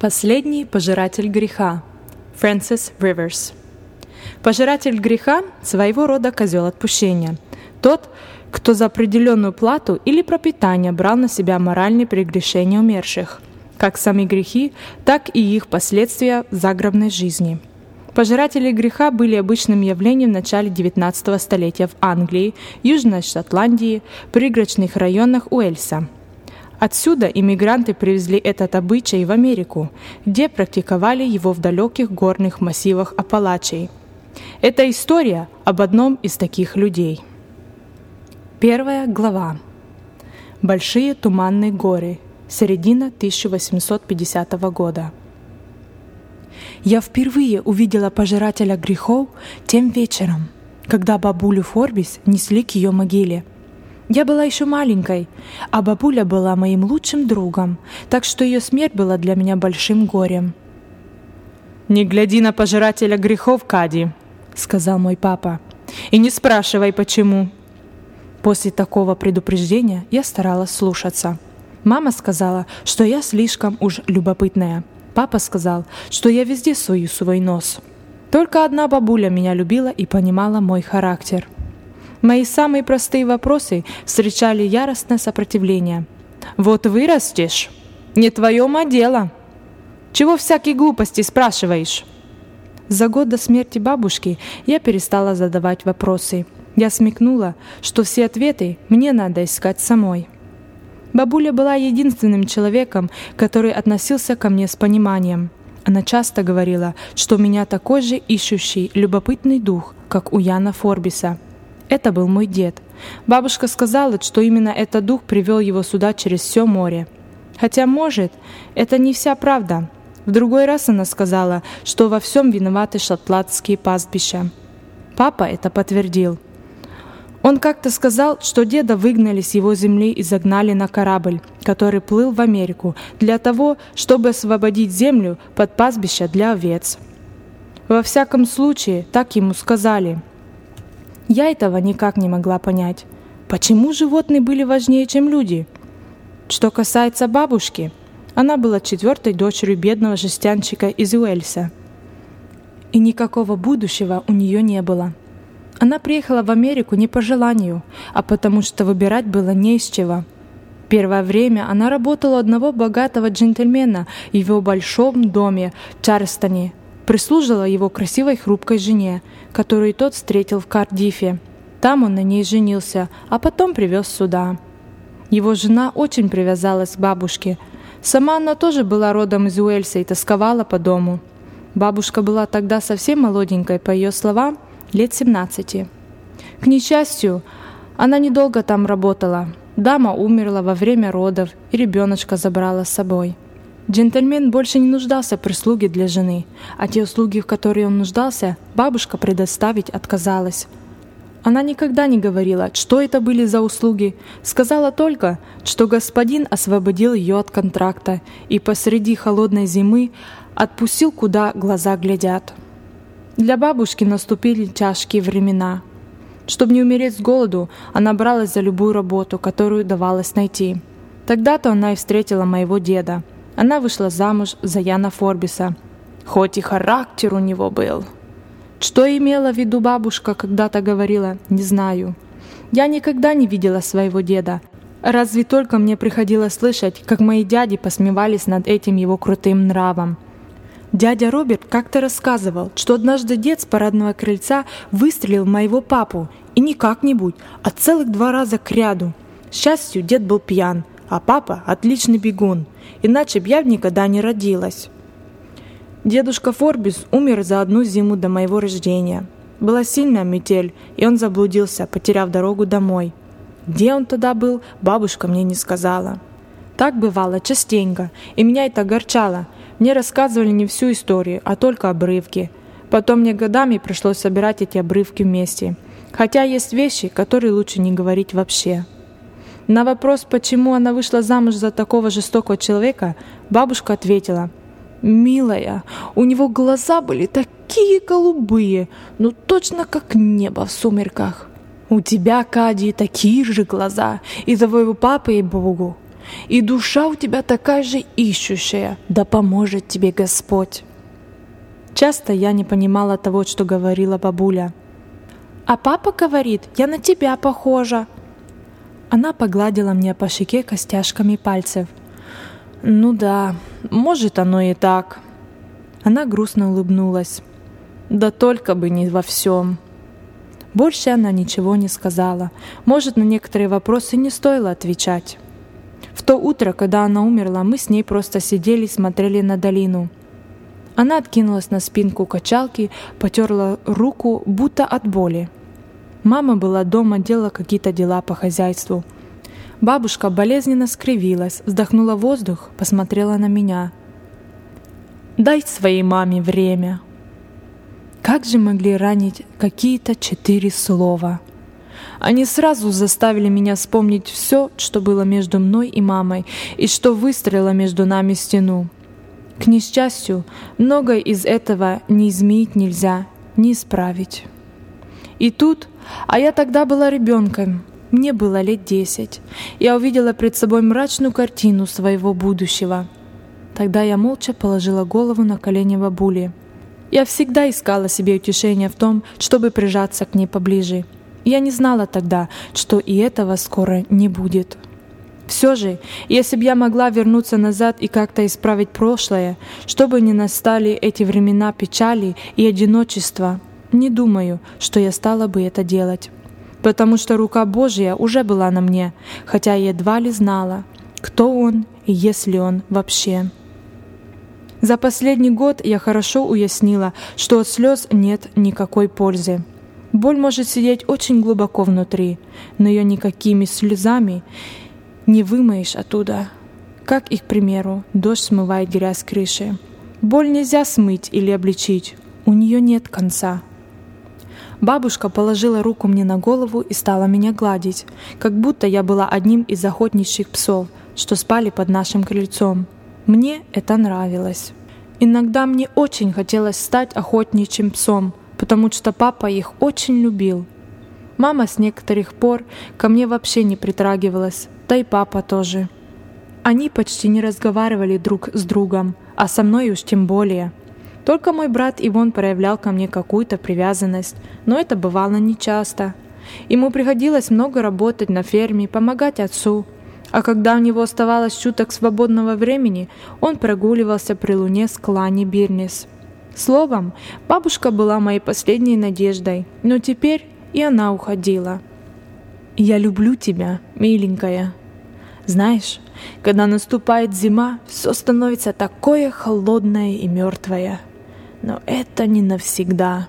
Последний пожиратель греха. Фрэнсис Риверс. Пожиратель греха – своего рода козел отпущения. Тот, кто за определенную плату или пропитание брал на себя моральные прегрешения умерших, как сами грехи, так и их последствия в загробной жизни. Пожиратели греха были обычным явлением в начале XIX столетия в Англии, Южной Шотландии, пригородных районах Уэльса – Отсюда иммигранты привезли этот обычай в Америку, где практиковали его в далеких горных массивах Апалачей. Это история об одном из таких людей. Первая глава. Большие туманные горы. Середина 1850 года. Я впервые увидела пожирателя грехов тем вечером, когда бабулю Форбис несли к ее могиле – я была еще маленькой, а бабуля была моим лучшим другом, так что ее смерть была для меня большим горем. «Не гляди на пожирателя грехов, Кади», — сказал мой папа, — «и не спрашивай, почему». После такого предупреждения я старалась слушаться. Мама сказала, что я слишком уж любопытная. Папа сказал, что я везде сую свой нос. Только одна бабуля меня любила и понимала мой характер. Мои самые простые вопросы встречали яростное сопротивление. «Вот вырастешь, не твоем а дело. Чего всякие глупости спрашиваешь?» За год до смерти бабушки я перестала задавать вопросы. Я смекнула, что все ответы мне надо искать самой. Бабуля была единственным человеком, который относился ко мне с пониманием. Она часто говорила, что у меня такой же ищущий, любопытный дух, как у Яна Форбиса – это был мой дед. Бабушка сказала, что именно этот дух привел его сюда через все море. Хотя, может, это не вся правда. В другой раз она сказала, что во всем виноваты шотландские пастбища. Папа это подтвердил. Он как-то сказал, что деда выгнали с его земли и загнали на корабль, который плыл в Америку, для того, чтобы освободить землю под пастбище для овец. Во всяком случае, так ему сказали – я этого никак не могла понять. Почему животные были важнее, чем люди? Что касается бабушки, она была четвертой дочерью бедного жестянщика из Уэльса. И никакого будущего у нее не было. Она приехала в Америку не по желанию, а потому что выбирать было не из чего. Первое время она работала у одного богатого джентльмена в его большом доме в Чарльстоне – прислужила его красивой хрупкой жене, которую тот встретил в Кардифе. Там он на ней женился, а потом привез сюда. Его жена очень привязалась к бабушке. Сама она тоже была родом из Уэльса и тосковала по дому. Бабушка была тогда совсем молоденькой, по ее словам, лет 17. К несчастью, она недолго там работала. Дама умерла во время родов, и ребеночка забрала с собой. Джентльмен больше не нуждался в прислуге для жены, а те услуги, в которые он нуждался, бабушка предоставить отказалась. Она никогда не говорила, что это были за услуги, сказала только, что господин освободил ее от контракта и посреди холодной зимы отпустил, куда глаза глядят. Для бабушки наступили тяжкие времена. Чтобы не умереть с голоду, она бралась за любую работу, которую давалось найти. Тогда-то она и встретила моего деда – она вышла замуж за Яна Форбиса. Хоть и характер у него был. Что имела в виду бабушка, когда-то говорила, не знаю. Я никогда не видела своего деда. Разве только мне приходилось слышать, как мои дяди посмевались над этим его крутым нравом. Дядя Роберт как-то рассказывал, что однажды дед с парадного крыльца выстрелил моего папу, и не как-нибудь, а целых два раза к ряду. К счастью, дед был пьян, а папа – отличный бегун, иначе б я никогда не родилась. Дедушка Форбис умер за одну зиму до моего рождения. Была сильная метель, и он заблудился, потеряв дорогу домой. Где он тогда был, бабушка мне не сказала. Так бывало частенько, и меня это огорчало. Мне рассказывали не всю историю, а только обрывки. Потом мне годами пришлось собирать эти обрывки вместе. Хотя есть вещи, которые лучше не говорить вообще. На вопрос, почему она вышла замуж за такого жестокого человека, бабушка ответила, «Милая, у него глаза были такие голубые, ну точно как небо в сумерках. У тебя, Кади, такие же глаза, и твоего папы и Богу. и душа у тебя такая же ищущая, да поможет тебе Господь. Часто я не понимала того, что говорила бабуля. «А папа говорит, я на тебя похожа». Она погладила мне по щеке костяшками пальцев. «Ну да, может оно и так». Она грустно улыбнулась. «Да только бы не во всем». Больше она ничего не сказала. Может, на некоторые вопросы не стоило отвечать. В то утро, когда она умерла, мы с ней просто сидели и смотрели на долину. Она откинулась на спинку качалки, потерла руку, будто от боли. Мама была дома, делала какие-то дела по хозяйству. Бабушка болезненно скривилась, вздохнула воздух, посмотрела на меня. «Дай своей маме время», как же могли ранить какие-то четыре слова? Они сразу заставили меня вспомнить все, что было между мной и мамой, и что выстроило между нами стену. К несчастью, многое из этого не изменить нельзя, не исправить. И тут, а я тогда была ребенком, мне было лет десять, я увидела пред собой мрачную картину своего будущего. Тогда я молча положила голову на колени бабули — я всегда искала себе утешение в том, чтобы прижаться к ней поближе. Я не знала тогда, что и этого скоро не будет. Все же, если бы я могла вернуться назад и как-то исправить прошлое, чтобы не настали эти времена печали и одиночества, не думаю, что я стала бы это делать. Потому что рука Божья уже была на мне, хотя я едва ли знала, кто Он и есть ли Он вообще. За последний год я хорошо уяснила, что от слез нет никакой пользы. Боль может сидеть очень глубоко внутри, но ее никакими слезами не вымоешь оттуда. Как и, к примеру, дождь смывает грязь с крыши. Боль нельзя смыть или обличить, у нее нет конца. Бабушка положила руку мне на голову и стала меня гладить, как будто я была одним из охотничьих псов, что спали под нашим крыльцом. Мне это нравилось. Иногда мне очень хотелось стать охотничьим псом, потому что папа их очень любил. Мама с некоторых пор ко мне вообще не притрагивалась, да и папа тоже. Они почти не разговаривали друг с другом, а со мной уж тем более. Только мой брат Ивон проявлял ко мне какую-то привязанность, но это бывало нечасто. Ему приходилось много работать на ферме, помогать отцу, а когда у него оставалось чуток свободного времени, он прогуливался при луне с клани Бирнис. Словом, бабушка была моей последней надеждой, но теперь и она уходила. «Я люблю тебя, миленькая», знаешь, когда наступает зима, все становится такое холодное и мертвое. Но это не навсегда.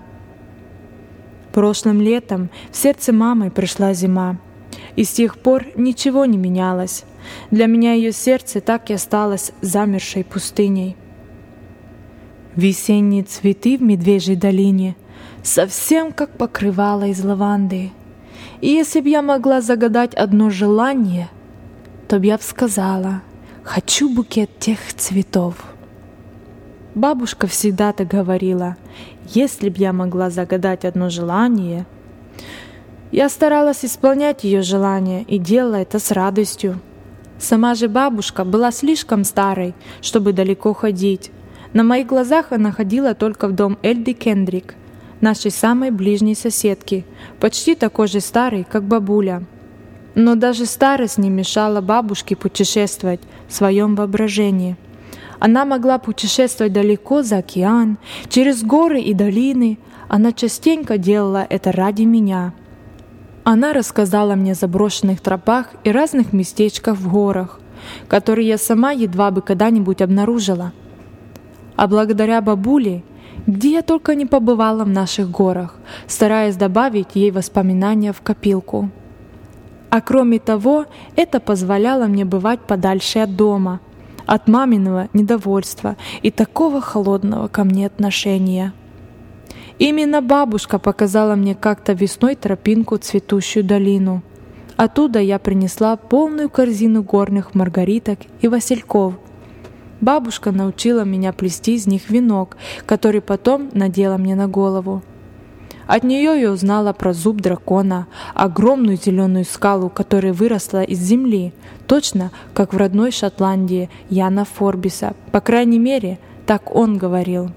Прошлым летом в сердце мамы пришла зима, и с тех пор ничего не менялось. Для меня ее сердце так и осталось замершей пустыней. Весенние цветы в Медвежьей долине совсем как покрывало из лаванды. И если б я могла загадать одно желание, то б я б сказала «Хочу букет тех цветов». Бабушка всегда так говорила, если б я могла загадать одно желание, я старалась исполнять ее желания и делала это с радостью. Сама же бабушка была слишком старой, чтобы далеко ходить. На моих глазах она ходила только в дом Эльды Кендрик, нашей самой ближней соседки, почти такой же старой, как бабуля. Но даже старость не мешала бабушке путешествовать в своем воображении. Она могла путешествовать далеко за океан, через горы и долины. Она частенько делала это ради меня — она рассказала мне о заброшенных тропах и разных местечках в горах, которые я сама едва бы когда-нибудь обнаружила. А благодаря бабуле, где я только не побывала в наших горах, стараясь добавить ей воспоминания в копилку. А кроме того, это позволяло мне бывать подальше от дома, от маминого недовольства и такого холодного ко мне отношения. Именно бабушка показала мне как-то весной тропинку цветущую долину. Оттуда я принесла полную корзину горных маргариток и васильков. Бабушка научила меня плести из них венок, который потом надела мне на голову. От нее я узнала про зуб дракона, огромную зеленую скалу, которая выросла из земли, точно как в родной Шотландии Яна Форбиса. По крайней мере, так он говорил.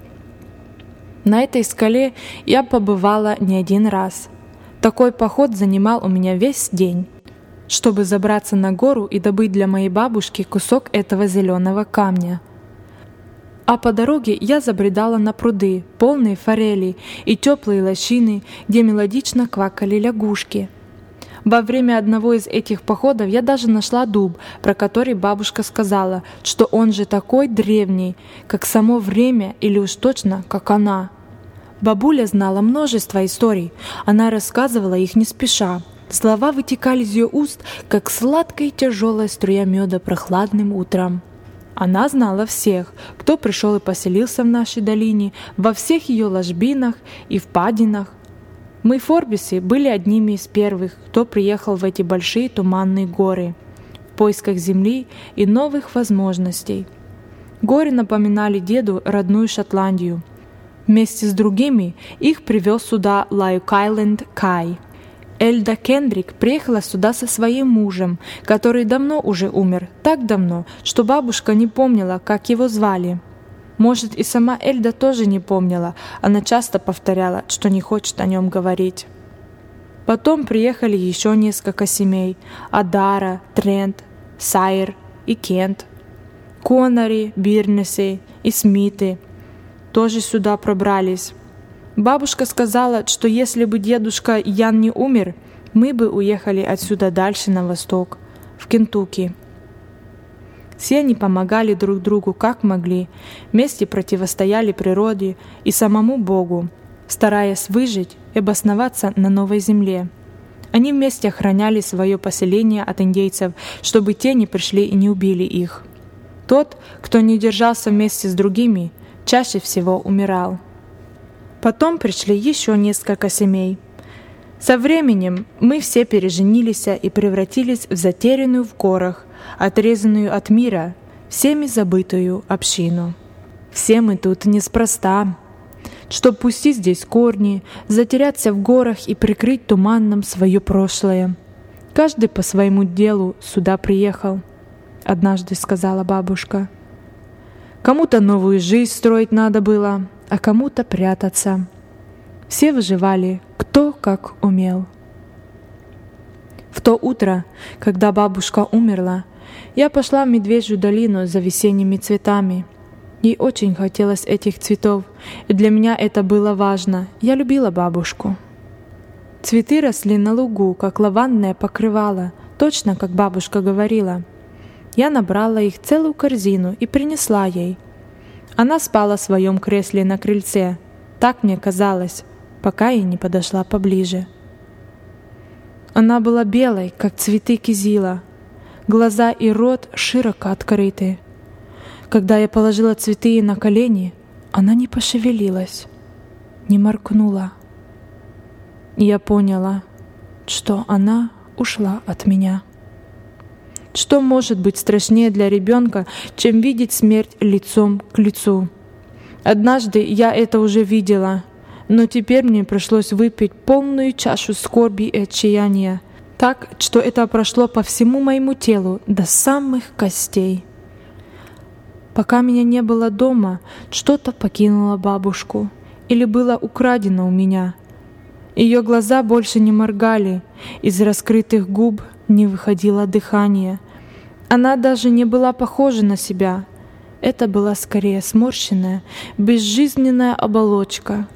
На этой скале я побывала не один раз. Такой поход занимал у меня весь день, чтобы забраться на гору и добыть для моей бабушки кусок этого зеленого камня – а по дороге я забредала на пруды, полные форели и теплые лощины, где мелодично квакали лягушки. Во время одного из этих походов я даже нашла дуб, про который бабушка сказала, что он же такой древний, как само время или уж точно, как она. Бабуля знала множество историй, она рассказывала их не спеша. Слова вытекали из ее уст, как сладкая и тяжелая струя меда прохладным утром. Она знала всех, кто пришел и поселился в нашей долине, во всех ее ложбинах и впадинах. Мы, Форбисы, были одними из первых, кто приехал в эти большие туманные горы в поисках земли и новых возможностей. Горы напоминали деду родную Шотландию. Вместе с другими их привез сюда Лайк-Айленд Кай – Эльда Кендрик приехала сюда со своим мужем, который давно уже умер, так давно, что бабушка не помнила, как его звали. Может, и сама Эльда тоже не помнила, она часто повторяла, что не хочет о нем говорить. Потом приехали еще несколько семей – Адара, Трент, Сайер и Кент. Конари, Бирнесы и Смиты тоже сюда пробрались. Бабушка сказала, что если бы дедушка Ян не умер, мы бы уехали отсюда дальше на восток, в Кентукки. Все они помогали друг другу как могли, вместе противостояли природе и самому Богу, стараясь выжить и обосноваться на новой земле. Они вместе охраняли свое поселение от индейцев, чтобы те не пришли и не убили их. Тот, кто не держался вместе с другими, чаще всего умирал. Потом пришли еще несколько семей. Со временем мы все переженились и превратились в затерянную в горах, отрезанную от мира, всеми забытую общину. Все мы тут неспроста. Чтоб пустить здесь корни, затеряться в горах и прикрыть туманным свое прошлое. Каждый по своему делу сюда приехал, однажды сказала бабушка. Кому-то новую жизнь строить надо было, а кому-то прятаться. Все выживали, кто как умел. В то утро, когда бабушка умерла, я пошла в Медвежью долину за весенними цветами. Ей очень хотелось этих цветов, и для меня это было важно. Я любила бабушку. Цветы росли на лугу, как лавандное покрывало, точно как бабушка говорила. Я набрала их целую корзину и принесла ей – она спала в своем кресле на крыльце. Так мне казалось, пока я не подошла поближе. Она была белой, как цветы кизила. Глаза и рот широко открыты. Когда я положила цветы на колени, она не пошевелилась, не моркнула. Я поняла, что она ушла от меня. Что может быть страшнее для ребенка, чем видеть смерть лицом к лицу? Однажды я это уже видела, но теперь мне пришлось выпить полную чашу скорби и отчаяния, так, что это прошло по всему моему телу до самых костей. Пока меня не было дома, что-то покинуло бабушку или было украдено у меня. Ее глаза больше не моргали, из раскрытых губ не выходило дыхание. Она даже не была похожа на себя. Это была скорее сморщенная, безжизненная оболочка,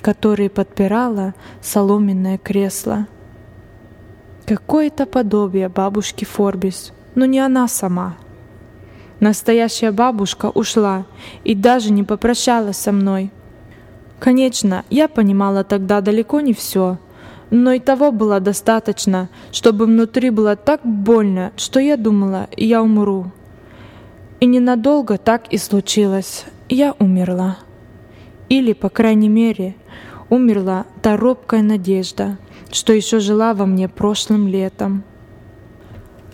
которой подпирала соломенное кресло. Какое-то подобие бабушки Форбис, но не она сама. Настоящая бабушка ушла и даже не попрощалась со мной. Конечно, я понимала тогда далеко не все — но и того было достаточно, чтобы внутри было так больно, что я думала, я умру. И ненадолго так и случилось. Я умерла. Или, по крайней мере, умерла та робкая надежда, что еще жила во мне прошлым летом.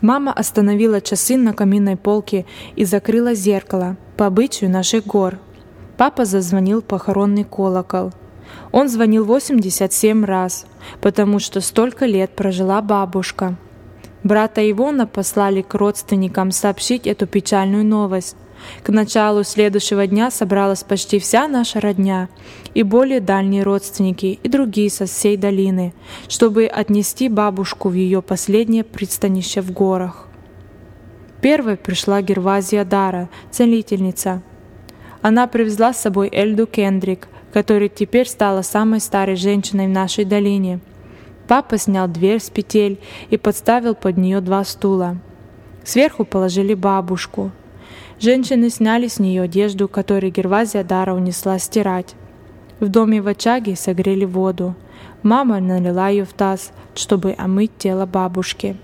Мама остановила часы на каминной полке и закрыла зеркало по обычаю наших гор. Папа зазвонил похоронный колокол — Он звонил 87 раз, потому что столько лет прожила бабушка. Брата Ивона послали к родственникам сообщить эту печальную новость. К началу следующего дня собралась почти вся наша родня и более дальние родственники и другие со всей долины, чтобы отнести бабушку в ее последнее пристанище в горах. Первой пришла Гервазия Дара, целительница. Она привезла с собой Эльду Кендрик, которая теперь стала самой старой женщиной в нашей долине. Папа снял дверь с петель и подставил под нее два стула. Сверху положили бабушку — Женщины сняли с нее одежду, которую Гервазия Дара унесла стирать. В доме в очаге согрели воду. Мама налила ее в таз, чтобы омыть тело бабушки.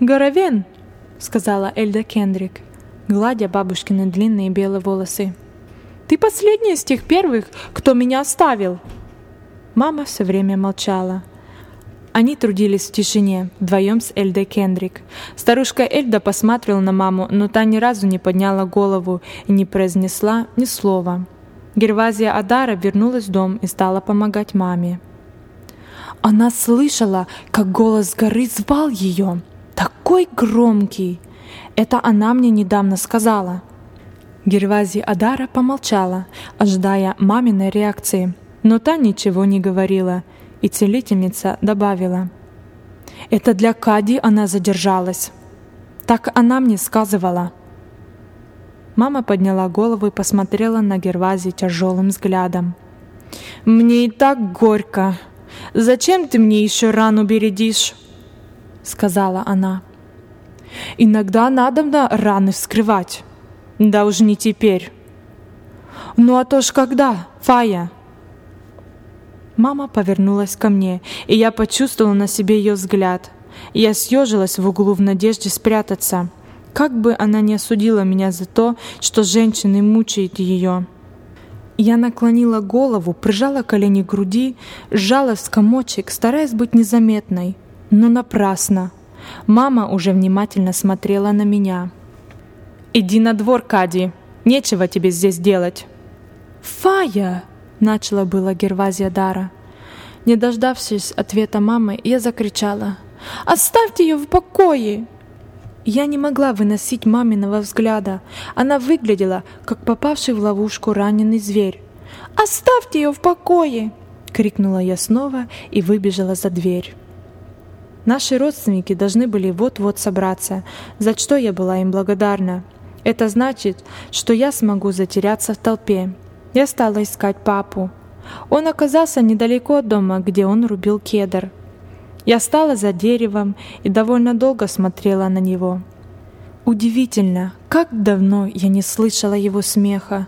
«Горовен!» — сказала Эльда Кендрик, гладя бабушкины длинные белые волосы. «Ты последняя из тех первых, кто меня оставил!» Мама все время молчала. Они трудились в тишине, вдвоем с Эльдой Кендрик. Старушка Эльда посмотрела на маму, но та ни разу не подняла голову и не произнесла ни слова. Гервазия Адара вернулась в дом и стала помогать маме. Она слышала, как голос горы звал ее. Такой громкий! Это она мне недавно сказала. Гервазия Адара помолчала, ожидая маминой реакции, но та ничего не говорила — и целительница добавила, «Это для Кади она задержалась. Так она мне сказывала». Мама подняла голову и посмотрела на Гервази тяжелым взглядом. «Мне и так горько. Зачем ты мне еще рану бередишь?» Сказала она. «Иногда надо на раны вскрывать. Да уж не теперь». «Ну а то ж когда, Фая?» Мама повернулась ко мне, и я почувствовала на себе ее взгляд. Я съежилась в углу в надежде спрятаться. Как бы она ни осудила меня за то, что женщины мучают ее. Я наклонила голову, прижала колени к груди, сжала в комочек, стараясь быть незаметной. Но напрасно. Мама уже внимательно смотрела на меня. «Иди на двор, Кади. Нечего тебе здесь делать». «Фая!» Начала было Гервазия Дара. Не дождавшись ответа мамы, я закричала. «Оставьте ее в покое!» Я не могла выносить маминого взгляда. Она выглядела, как попавший в ловушку раненый зверь. «Оставьте ее в покое!» — крикнула я снова и выбежала за дверь. Наши родственники должны были вот-вот собраться, за что я была им благодарна. Это значит, что я смогу затеряться в толпе, я стала искать папу. Он оказался недалеко от дома, где он рубил кедр. Я стала за деревом и довольно долго смотрела на него. Удивительно, как давно я не слышала его смеха.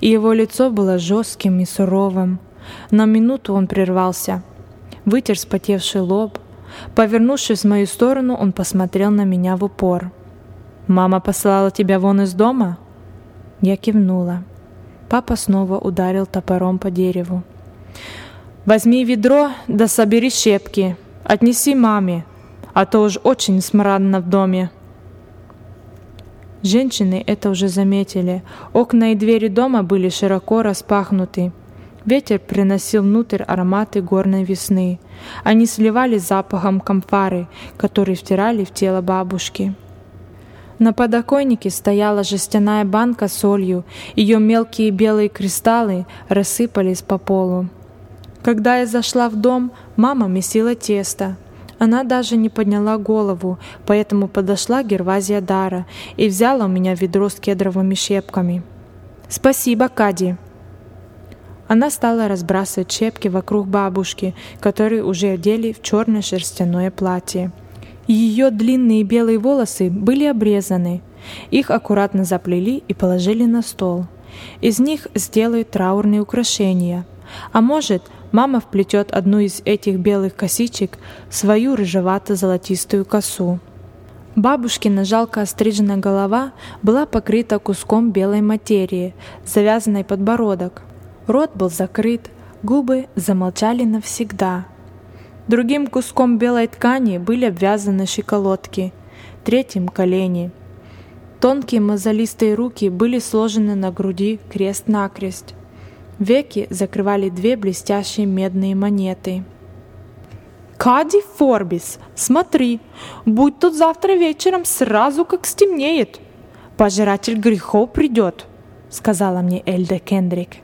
И его лицо было жестким и суровым. На минуту он прервался, вытер спотевший лоб. Повернувшись в мою сторону, он посмотрел на меня в упор. «Мама послала тебя вон из дома?» Я кивнула. Папа снова ударил топором по дереву. «Возьми ведро, да собери щепки. Отнеси маме, а то уж очень смрадно в доме». Женщины это уже заметили. Окна и двери дома были широко распахнуты. Ветер приносил внутрь ароматы горной весны. Они сливались запахом камфары, который втирали в тело бабушки. На подоконнике стояла жестяная банка с солью, ее мелкие белые кристаллы рассыпались по полу. Когда я зашла в дом, мама месила тесто. Она даже не подняла голову, поэтому подошла Гервазия Дара и взяла у меня ведро с кедровыми щепками. «Спасибо, Кади!» Она стала разбрасывать щепки вокруг бабушки, которые уже одели в черное шерстяное платье. Ее длинные белые волосы были обрезаны. Их аккуратно заплели и положили на стол. Из них сделают траурные украшения. А может, мама вплетет одну из этих белых косичек в свою рыжевато-золотистую косу. Бабушкина жалко остриженная голова была покрыта куском белой материи, завязанной подбородок. Рот был закрыт, губы замолчали навсегда – Другим куском белой ткани были обвязаны щиколотки, третьим — колени. Тонкие мозолистые руки были сложены на груди крест-накрест. Веки закрывали две блестящие медные монеты. «Кади Форбис, смотри, будь тут завтра вечером сразу, как стемнеет. Пожиратель грехов придет», — сказала мне Эльда Кендрик.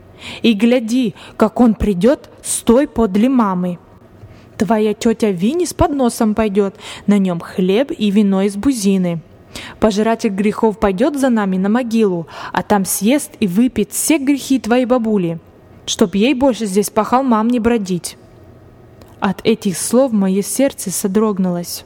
«И гляди, как он придет, стой подле мамы. Твоя тетя Винни с подносом пойдет, на нем хлеб и вино из бузины». Пожиратель грехов пойдет за нами на могилу, а там съест и выпьет все грехи твоей бабули, чтоб ей больше здесь по холмам не бродить». От этих слов мое сердце содрогнулось.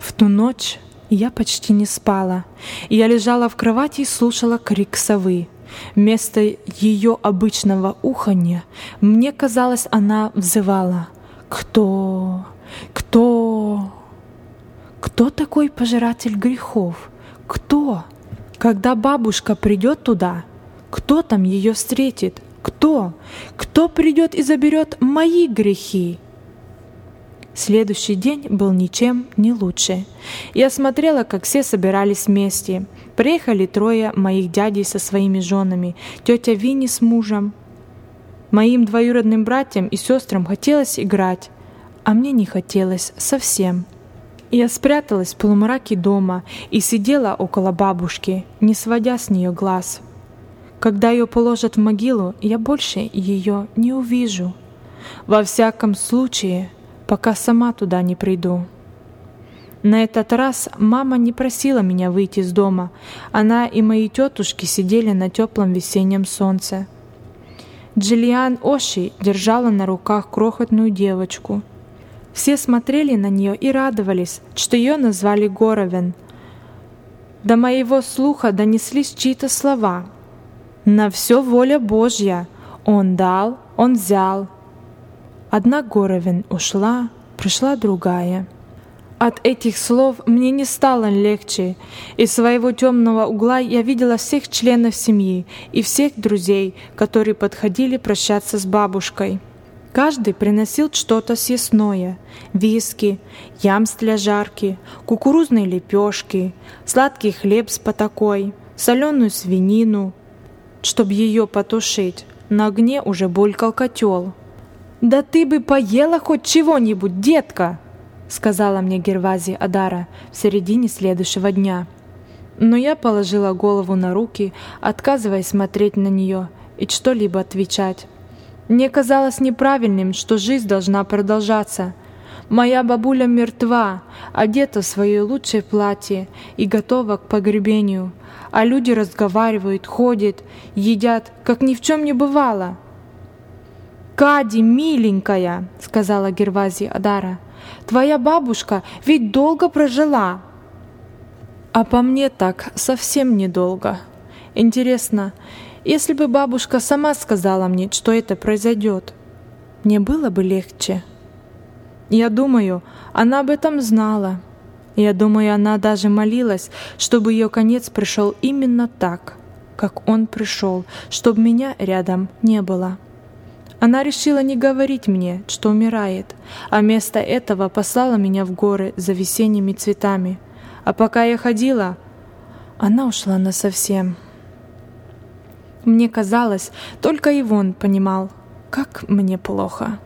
В ту ночь я почти не спала. Я лежала в кровати и слушала крик совы. Вместо ее обычного уханья мне казалось, она взывала «Кто? Кто?» Кто такой пожиратель грехов? Кто? Когда бабушка придет туда, кто там ее встретит? Кто? Кто придет и заберет мои грехи? Следующий день был ничем не лучше. Я смотрела, как все собирались вместе. Приехали трое моих дядей со своими женами, тетя Винни с мужем. Моим двоюродным братьям и сестрам хотелось играть, а мне не хотелось совсем. Я спряталась в полумраке дома и сидела около бабушки, не сводя с нее глаз. Когда ее положат в могилу, я больше ее не увижу. Во всяком случае, пока сама туда не приду. На этот раз мама не просила меня выйти из дома. Она и мои тетушки сидели на теплом весеннем солнце. Джиллиан Оши держала на руках крохотную девочку — все смотрели на нее и радовались, что ее назвали Горовен. До моего слуха донеслись чьи-то слова. «На все воля Божья! Он дал, он взял!» Одна Горовен ушла, пришла другая. От этих слов мне не стало легче. Из своего темного угла я видела всех членов семьи и всех друзей, которые подходили прощаться с бабушкой. Каждый приносил что-то съестное – виски, ямс для жарки, кукурузные лепешки, сладкий хлеб с потакой, соленую свинину. Чтобы ее потушить, на огне уже булькал котел. «Да ты бы поела хоть чего-нибудь, детка!» — сказала мне Гервази Адара в середине следующего дня. Но я положила голову на руки, отказываясь смотреть на нее и что-либо отвечать. Мне казалось неправильным, что жизнь должна продолжаться. Моя бабуля мертва, одета в свое лучшее платье и готова к погребению, а люди разговаривают, ходят, едят, как ни в чем не бывало. «Кади, миленькая!» — сказала Гервази Адара. «Твоя бабушка ведь долго прожила!» «А по мне так совсем недолго. Интересно, если бы бабушка сама сказала мне, что это произойдет, мне было бы легче. Я думаю, она об этом знала. Я думаю, она даже молилась, чтобы ее конец пришел именно так, как он пришел, чтобы меня рядом не было. Она решила не говорить мне, что умирает, а вместо этого послала меня в горы за весенними цветами. А пока я ходила, она ушла насовсем. Мне казалось, только Ивон понимал, как мне плохо.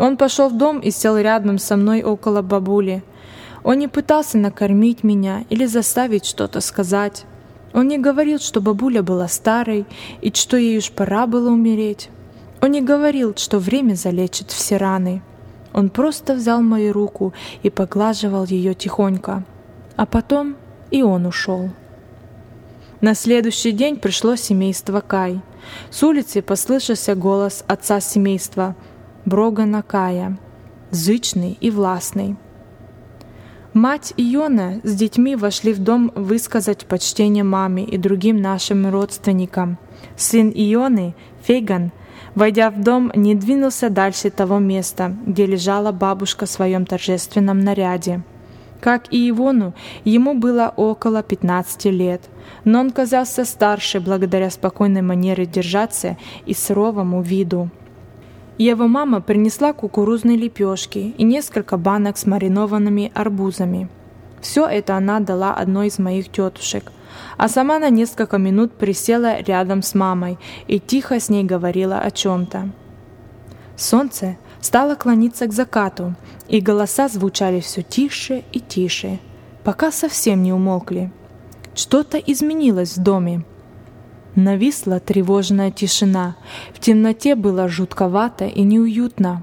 Он пошел в дом и сел рядом со мной около бабули. Он не пытался накормить меня или заставить что-то сказать. Он не говорил, что бабуля была старой и что ей уж пора было умереть. Он не говорил, что время залечит все раны. Он просто взял мою руку и поглаживал ее тихонько. А потом и он ушел. На следующий день пришло семейство Кай. С улицы послышался голос отца семейства, Брогана Кая, зычный и властный. Мать Иона с детьми вошли в дом высказать почтение маме и другим нашим родственникам. Сын Ионы, Фейган, войдя в дом, не двинулся дальше того места, где лежала бабушка в своем торжественном наряде. Как и Ивону, ему было около 15 лет, но он казался старше благодаря спокойной манере держаться и суровому виду. Его мама принесла кукурузные лепешки и несколько банок с маринованными арбузами. Все это она дала одной из моих тетушек, а сама на несколько минут присела рядом с мамой и тихо с ней говорила о чем-то. Солнце стало клониться к закату, и голоса звучали все тише и тише, пока совсем не умолкли. Что-то изменилось в доме. Нависла тревожная тишина, в темноте было жутковато и неуютно.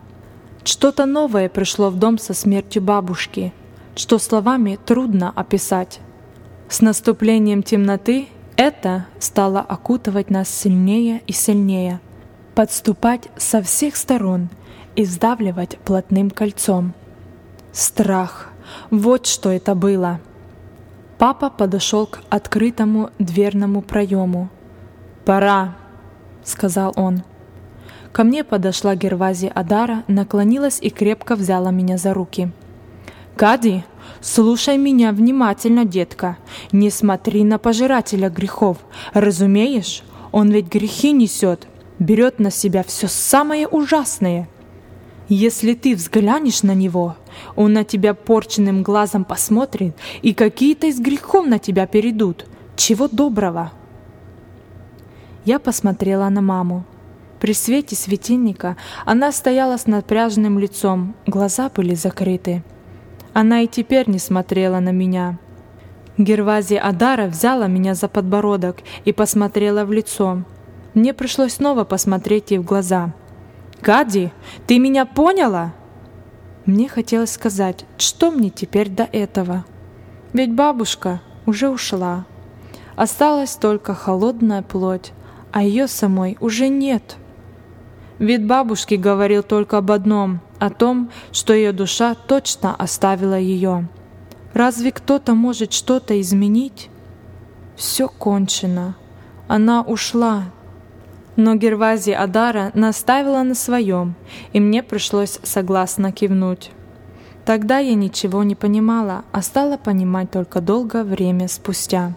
Что-то новое пришло в дом со смертью бабушки, что словами трудно описать. С наступлением темноты это стало окутывать нас сильнее и сильнее, подступать со всех сторон и сдавливать плотным кольцом. Страх — вот что это было. Папа подошел к открытому дверному проему. «Пора», — сказал он. Ко мне подошла Гервази Адара, наклонилась и крепко взяла меня за руки. «Кади, Слушай меня внимательно, детка. Не смотри на пожирателя грехов. Разумеешь, он ведь грехи несет, берет на себя все самое ужасное. Если ты взглянешь на него, он на тебя порченным глазом посмотрит, и какие-то из грехов на тебя перейдут. Чего доброго? Я посмотрела на маму. При свете светильника она стояла с напряженным лицом, глаза были закрыты. Она и теперь не смотрела на меня. Гервази Адара взяла меня за подбородок и посмотрела в лицо. Мне пришлось снова посмотреть ей в глаза. «Гади, ты меня поняла?» Мне хотелось сказать, что мне теперь до этого. Ведь бабушка уже ушла. Осталась только холодная плоть, а ее самой уже нет. Вид бабушки говорил только об одном — о том, что ее душа точно оставила ее. Разве кто-то может что-то изменить? Все кончено. Она ушла. Но Гервази Адара наставила на своем, и мне пришлось согласно кивнуть. Тогда я ничего не понимала, а стала понимать только долгое время спустя.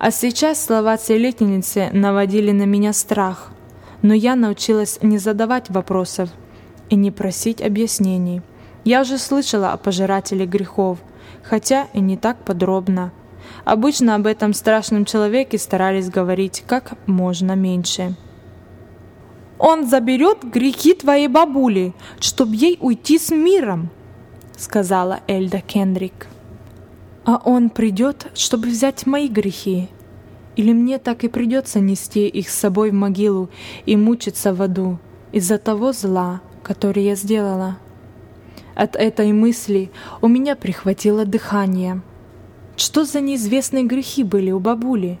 А сейчас слова целительницы наводили на меня страх, но я научилась не задавать вопросов, и не просить объяснений. Я уже слышала о пожирателе грехов, хотя и не так подробно. Обычно об этом страшном человеке старались говорить как можно меньше. «Он заберет грехи твоей бабули, чтобы ей уйти с миром», — сказала Эльда Кендрик. «А он придет, чтобы взять мои грехи? Или мне так и придется нести их с собой в могилу и мучиться в аду из-за того зла, который я сделала. От этой мысли у меня прихватило дыхание. Что за неизвестные грехи были у бабули?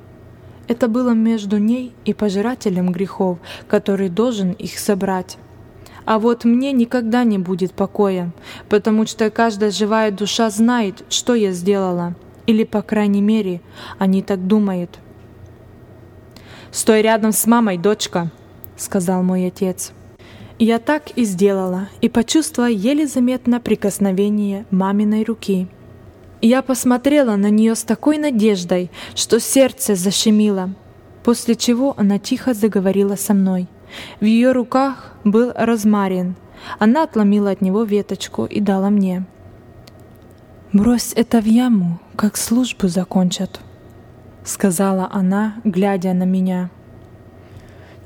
Это было между ней и пожирателем грехов, который должен их собрать. А вот мне никогда не будет покоя, потому что каждая живая душа знает, что я сделала. Или, по крайней мере, они так думают. «Стой рядом с мамой, дочка», — сказал мой отец. Я так и сделала, и почувствовала еле заметно прикосновение маминой руки. Я посмотрела на нее с такой надеждой, что сердце защемило, после чего она тихо заговорила со мной. В ее руках был розмарин. Она отломила от него веточку и дала мне. «Брось это в яму, как службу закончат», — сказала она, глядя на меня.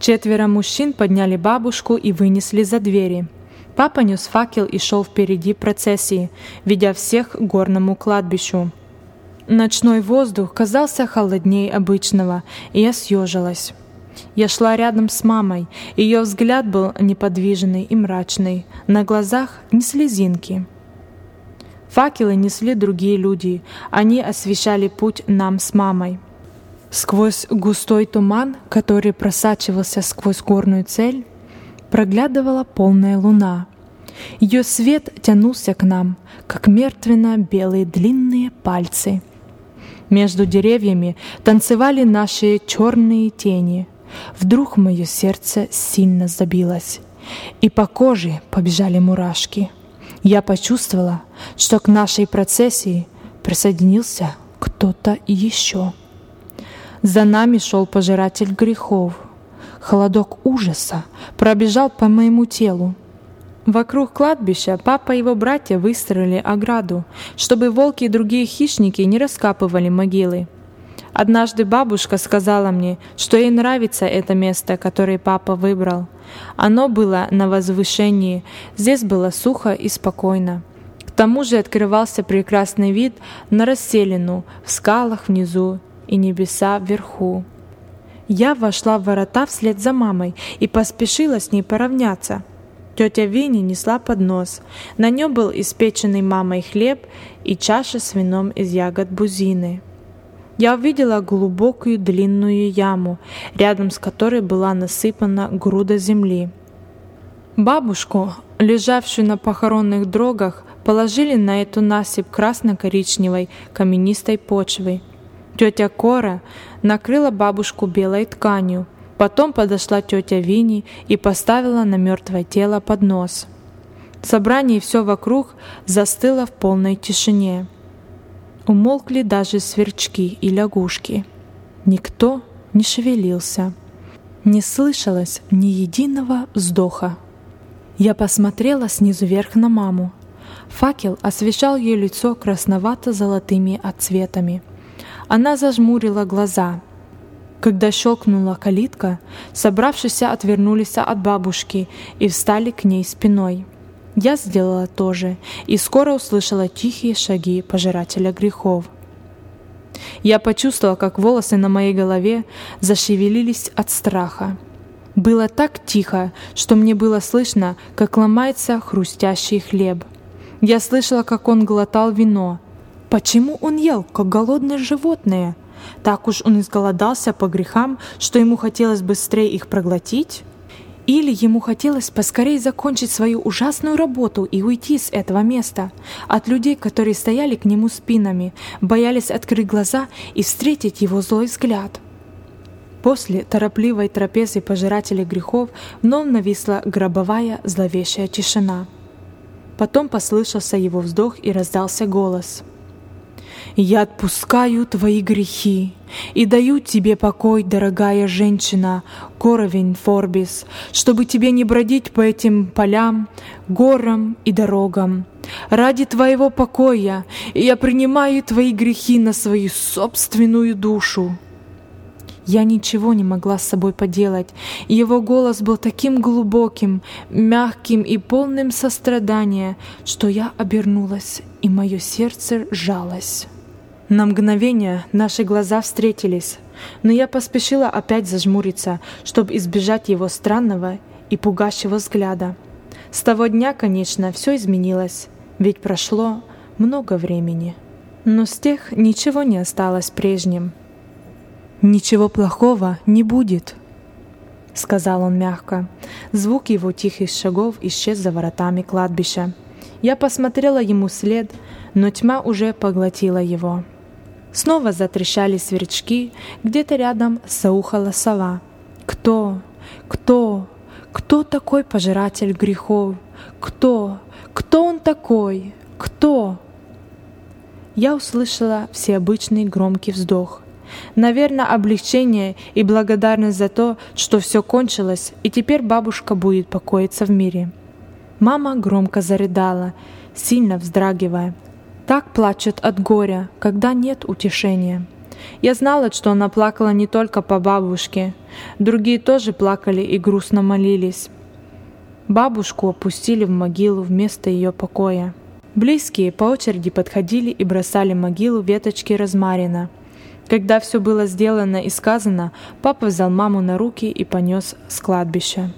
Четверо мужчин подняли бабушку и вынесли за двери. Папа нес факел и шел впереди процессии, ведя всех к горному кладбищу. Ночной воздух казался холоднее обычного, и я съежилась. Я шла рядом с мамой, ее взгляд был неподвижный и мрачный, на глазах ни слезинки. Факелы несли другие люди, они освещали путь нам с мамой. Сквозь густой туман, который просачивался сквозь горную цель, проглядывала полная луна. Ее свет тянулся к нам, как мертвенно-белые длинные пальцы. Между деревьями танцевали наши черные тени. Вдруг мое сердце сильно забилось, и по коже побежали мурашки. Я почувствовала, что к нашей процессии присоединился кто-то еще. За нами шел пожиратель грехов. Холодок ужаса пробежал по моему телу. Вокруг кладбища папа и его братья выстроили ограду, чтобы волки и другие хищники не раскапывали могилы. Однажды бабушка сказала мне, что ей нравится это место, которое папа выбрал. Оно было на возвышении, здесь было сухо и спокойно. К тому же открывался прекрасный вид на расселину в скалах внизу и небеса вверху. Я вошла в ворота вслед за мамой и поспешила с ней поравняться. Тетя Винни несла поднос. На нем был испеченный мамой хлеб и чаша с вином из ягод бузины. Я увидела глубокую длинную яму, рядом с которой была насыпана груда земли. Бабушку, лежавшую на похоронных дрогах, положили на эту насыпь красно-коричневой каменистой почвы. Тетя Кора накрыла бабушку белой тканью, потом подошла тетя Вини и поставила на мертвое тело поднос. Собрание и все вокруг застыло в полной тишине. Умолкли даже сверчки и лягушки. Никто не шевелился. Не слышалось ни единого вздоха. Я посмотрела снизу вверх на маму. Факел освещал ее лицо красновато-золотыми отцветами. Она зажмурила глаза. Когда щелкнула калитка, собравшиеся отвернулись от бабушки и встали к ней спиной. Я сделала то же и скоро услышала тихие шаги пожирателя грехов. Я почувствовала, как волосы на моей голове зашевелились от страха. Было так тихо, что мне было слышно, как ломается хрустящий хлеб. Я слышала, как он глотал вино. Почему он ел, как голодное животное? Так уж он изголодался по грехам, что ему хотелось быстрее их проглотить? Или ему хотелось поскорее закончить свою ужасную работу и уйти с этого места, от людей, которые стояли к нему спинами, боялись открыть глаза и встретить его злой взгляд. После торопливой трапезы пожирателей грехов вновь нависла гробовая зловещая тишина. Потом послышался его вздох и раздался голос — я отпускаю твои грехи и даю тебе покой, дорогая женщина, Коровень Форбис, чтобы тебе не бродить по этим полям, горам и дорогам. Ради твоего покоя я принимаю твои грехи на свою собственную душу. Я ничего не могла с собой поделать, его голос был таким глубоким, мягким и полным сострадания, что я обернулась, и мое сердце сжалось. На мгновение наши глаза встретились, но я поспешила опять зажмуриться, чтобы избежать его странного и пугающего взгляда. С того дня, конечно, все изменилось, ведь прошло много времени. Но с тех ничего не осталось прежним. «Ничего плохого не будет», — сказал он мягко. Звук его тихих шагов исчез за воротами кладбища. Я посмотрела ему вслед, но тьма уже поглотила его. Снова затрещали сверчки, где-то рядом заухала сова. Кто? Кто? Кто такой пожиратель грехов? Кто? Кто он такой? Кто? Я услышала всеобычный громкий вздох. Наверное, облегчение и благодарность за то, что все кончилось, и теперь бабушка будет покоиться в мире. Мама громко зарыдала, сильно вздрагивая. Так плачет от горя, когда нет утешения. Я знала, что она плакала не только по бабушке. Другие тоже плакали и грустно молились. Бабушку опустили в могилу вместо ее покоя. Близкие по очереди подходили и бросали в могилу веточки розмарина. Когда все было сделано и сказано, папа взял маму на руки и понес с кладбища.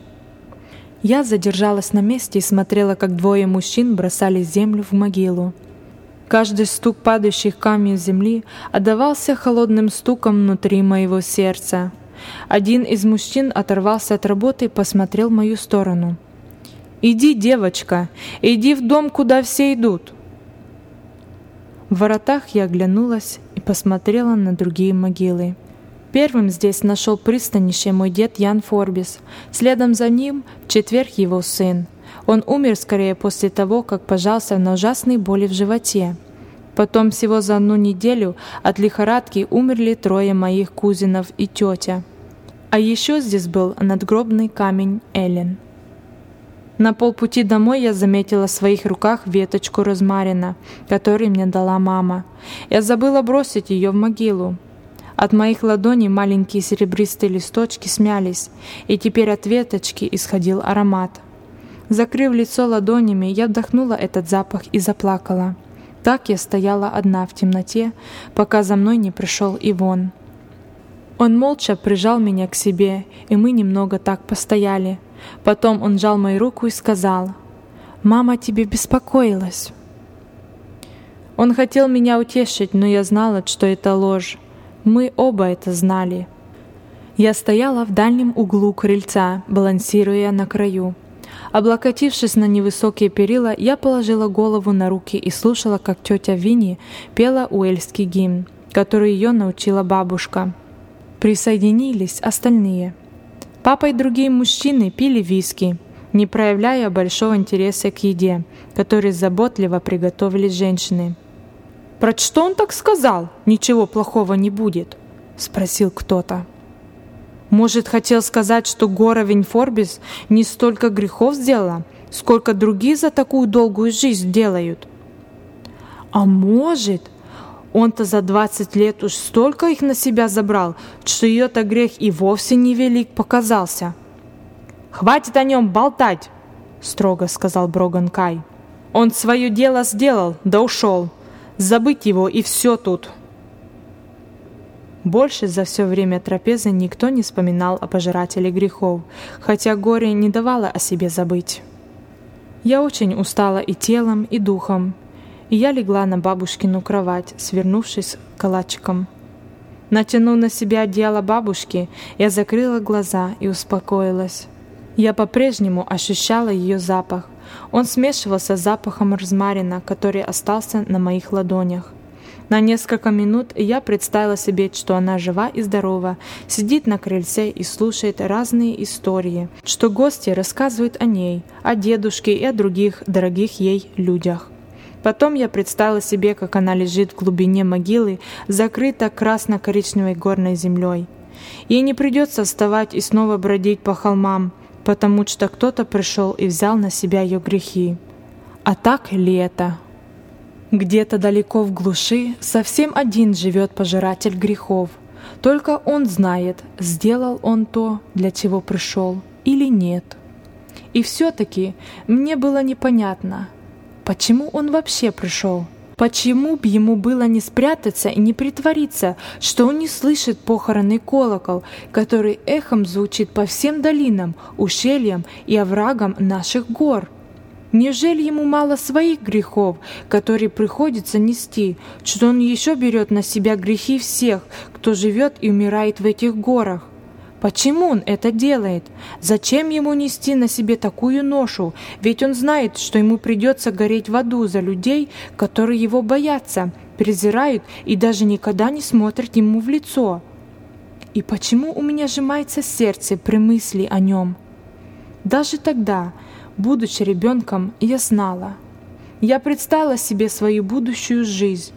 Я задержалась на месте и смотрела, как двое мужчин бросали землю в могилу. Каждый стук падающих камней земли отдавался холодным стуком внутри моего сердца. Один из мужчин оторвался от работы и посмотрел в мою сторону. «Иди, девочка, иди в дом, куда все идут!» В воротах я оглянулась и посмотрела на другие могилы. Первым здесь нашел пристанище мой дед Ян Форбис. Следом за ним четверг его сын – он умер скорее после того, как пожался на ужасной боли в животе. Потом всего за одну неделю от лихорадки умерли трое моих кузинов и тетя. А еще здесь был надгробный камень Эллен. На полпути домой я заметила в своих руках веточку розмарина, которую мне дала мама. Я забыла бросить ее в могилу. От моих ладоней маленькие серебристые листочки смялись, и теперь от веточки исходил аромат. Закрыв лицо ладонями, я вдохнула этот запах и заплакала. Так я стояла одна в темноте, пока за мной не пришел Ивон. Он молча прижал меня к себе, и мы немного так постояли. Потом он сжал мою руку и сказал, «Мама тебе беспокоилась». Он хотел меня утешить, но я знала, что это ложь. Мы оба это знали. Я стояла в дальнем углу крыльца, балансируя на краю. Облокотившись на невысокие перила, я положила голову на руки и слушала, как тетя Винни пела уэльский гимн, который ее научила бабушка. Присоединились остальные. Папа и другие мужчины пили виски, не проявляя большого интереса к еде, который заботливо приготовили женщины. «Про что он так сказал? Ничего плохого не будет?» — спросил кто-то. «Может, хотел сказать, что Гора Винфорбис не столько грехов сделала, сколько другие за такую долгую жизнь делают?» «А может, он-то за двадцать лет уж столько их на себя забрал, что ее-то грех и вовсе не велик показался?» «Хватит о нем болтать!» — строго сказал Броган Кай. «Он свое дело сделал, да ушел. Забыть его и все тут. Больше за все время трапезы никто не вспоминал о пожирателе грехов, хотя горе не давало о себе забыть. Я очень устала и телом, и духом, и я легла на бабушкину кровать, свернувшись калачиком. Натянув на себя одеяло бабушки, я закрыла глаза и успокоилась. Я по-прежнему ощущала ее запах, он смешивался с запахом розмарина, который остался на моих ладонях. На несколько минут я представила себе, что она жива и здорова, сидит на крыльце и слушает разные истории, что гости рассказывают о ней, о дедушке и о других дорогих ей людях. Потом я представила себе, как она лежит в глубине могилы, закрыта красно-коричневой горной землей. Ей не придется вставать и снова бродить по холмам, потому что кто-то пришел и взял на себя ее грехи. А так ли это? Где-то далеко в глуши совсем один живет пожиратель грехов. Только он знает, сделал он то, для чего пришел, или нет. И все-таки мне было непонятно, почему он вообще пришел. Почему б ему было не спрятаться и не притвориться, что он не слышит похоронный колокол, который эхом звучит по всем долинам, ущельям и оврагам наших гор? Неужели ему мало своих грехов, которые приходится нести, что он еще берет на себя грехи всех, кто живет и умирает в этих горах? Почему он это делает? Зачем ему нести на себе такую ношу? Ведь он знает, что ему придется гореть в аду за людей, которые его боятся, презирают и даже никогда не смотрят ему в лицо. И почему у меня сжимается сердце при мысли о нем? Даже тогда, будучи ребенком, я знала. Я представила себе свою будущую жизнь,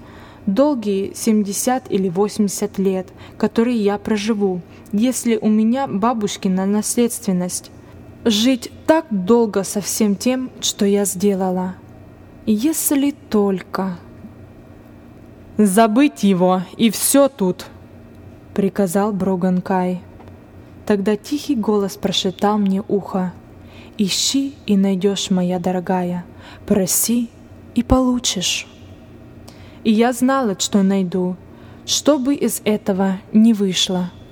долгие 70 или 80 лет, которые я проживу, если у меня бабушкина наследственность. Жить так долго со всем тем, что я сделала. Если только... «Забыть его, и все тут!» — приказал Броган Кай. Тогда тихий голос прошептал мне ухо. «Ищи и найдешь, моя дорогая, проси и получишь». И я знала, что найду, что бы из этого не вышло —